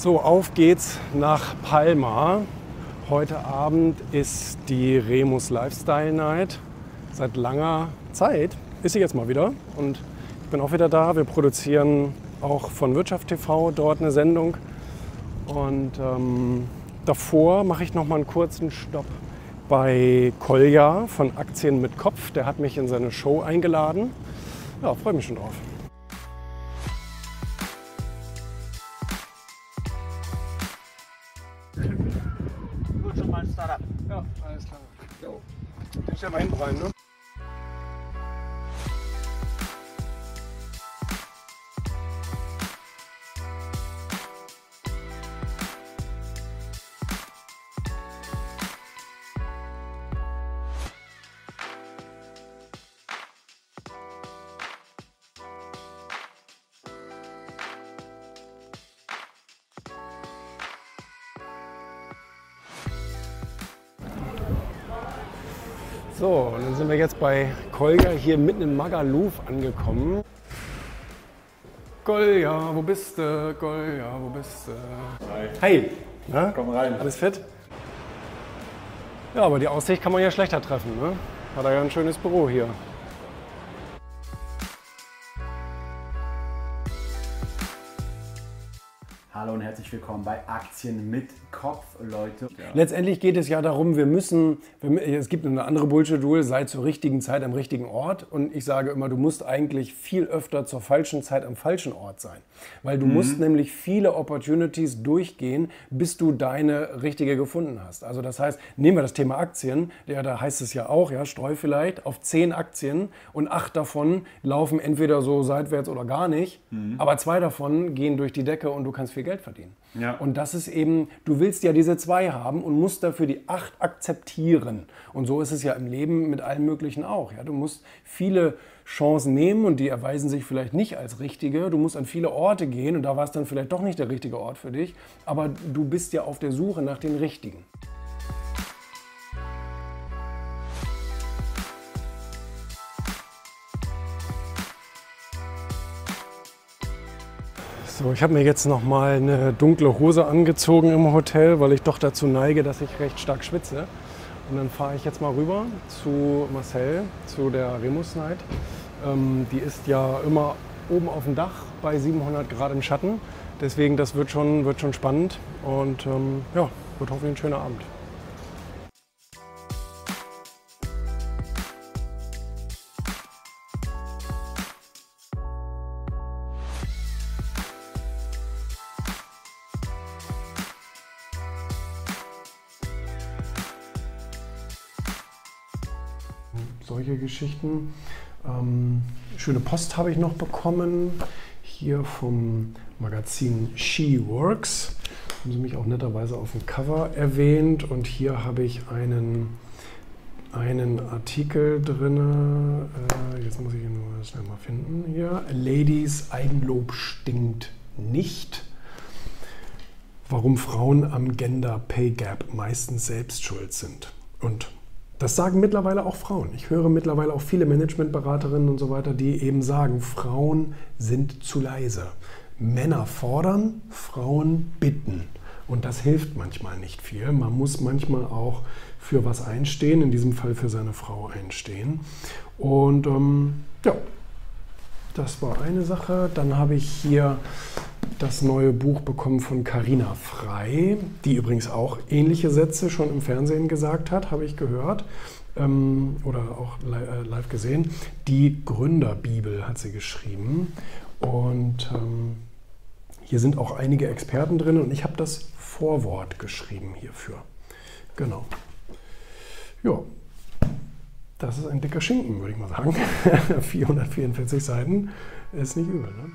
So, auf geht's nach Palma. Heute Abend ist die Remus Lifestyle Night. Seit langer Zeit ist sie jetzt mal wieder und ich bin auch wieder da. Wir produzieren auch von Wirtschaft TV dort eine Sendung und ähm, davor mache ich noch mal einen kurzen Stopp bei Kolja von Aktien mit Kopf. Der hat mich in seine Show eingeladen. Ja, freue mich schon drauf. Startup. Ja, alles klar. Jo. Den stellen wir hinten rein, ne? So, und dann sind wir jetzt bei Kolja hier mitten in Magaluf angekommen. Kolja, wo bist du? Kolja, wo bist du? Hi. Hey, na? Komm rein. Alles fit? Ja, aber die Aussicht kann man ja schlechter treffen, ne? Hat er ja ein schönes Büro hier. Hallo und herzlich willkommen bei Aktien mit Kopf, Leute. Letztendlich geht es ja darum, wir müssen, wir, es gibt eine andere Bullshit-Rule, sei zur richtigen Zeit am richtigen Ort. Und ich sage immer, du musst eigentlich viel öfter zur falschen Zeit am falschen Ort sein. Weil du musst nämlich viele Opportunities durchgehen, bis du deine richtige gefunden hast. Also das heißt, nehmen wir das Thema Aktien, ja, da heißt es ja auch, ja, streu vielleicht auf zehn Aktien und acht davon laufen entweder so seitwärts oder gar nicht. Aber zwei davon gehen durch die Decke und du kannst viel Geld verdienen. Ja. Und das ist eben, du willst ja diese zwei haben und musst dafür die acht akzeptieren. Und so ist es ja im Leben mit allen möglichen auch. Ja? Du musst viele Chancen nehmen und die erweisen sich vielleicht nicht als richtige. Du musst an viele Orte gehen und da war es dann vielleicht doch nicht der richtige Ort für dich. Aber du bist ja auf der Suche nach den richtigen. So, ich habe mir jetzt noch mal eine dunkle Hose angezogen im Hotel, weil ich doch dazu neige, dass ich recht stark schwitze. Und dann fahre ich jetzt mal rüber zu Marcel, zu der Remus Night. Ähm, die ist ja immer oben auf dem Dach bei 700 Grad im Schatten. Deswegen, das wird schon, wird schon spannend und ähm, ja, wird hoffentlich ein schöner Abend. Solche Geschichten. Ähm, schöne Post habe ich noch bekommen, hier vom Magazin She Works. Haben sie mich auch netterweise auf dem Cover erwähnt und hier habe ich einen, einen Artikel drin. Äh, jetzt muss ich ihn nur schnell mal finden. Hier. Ladies, Eigenlob stinkt nicht. Warum Frauen am Gender Pay Gap meistens selbst schuld sind. Und das sagen mittlerweile auch Frauen. Ich höre mittlerweile auch viele Managementberaterinnen und so weiter, die eben sagen, Frauen sind zu leise. Männer fordern, Frauen bitten. Und das hilft manchmal nicht viel. Man muss manchmal auch für was einstehen, in diesem Fall für seine Frau einstehen. Und ähm, ja, das war eine Sache. Dann habe ich hier das neue Buch bekommen von Carina Frei, die übrigens auch ähnliche Sätze schon im Fernsehen gesagt hat, habe ich gehört ähm, oder auch li live gesehen. Die Gründerbibel hat sie geschrieben und ähm, hier sind auch einige Experten drin und ich habe das Vorwort geschrieben hierfür. Genau. Ja, das ist ein dicker Schinken, würde ich mal sagen. 444 Seiten ist nicht übel. Ne?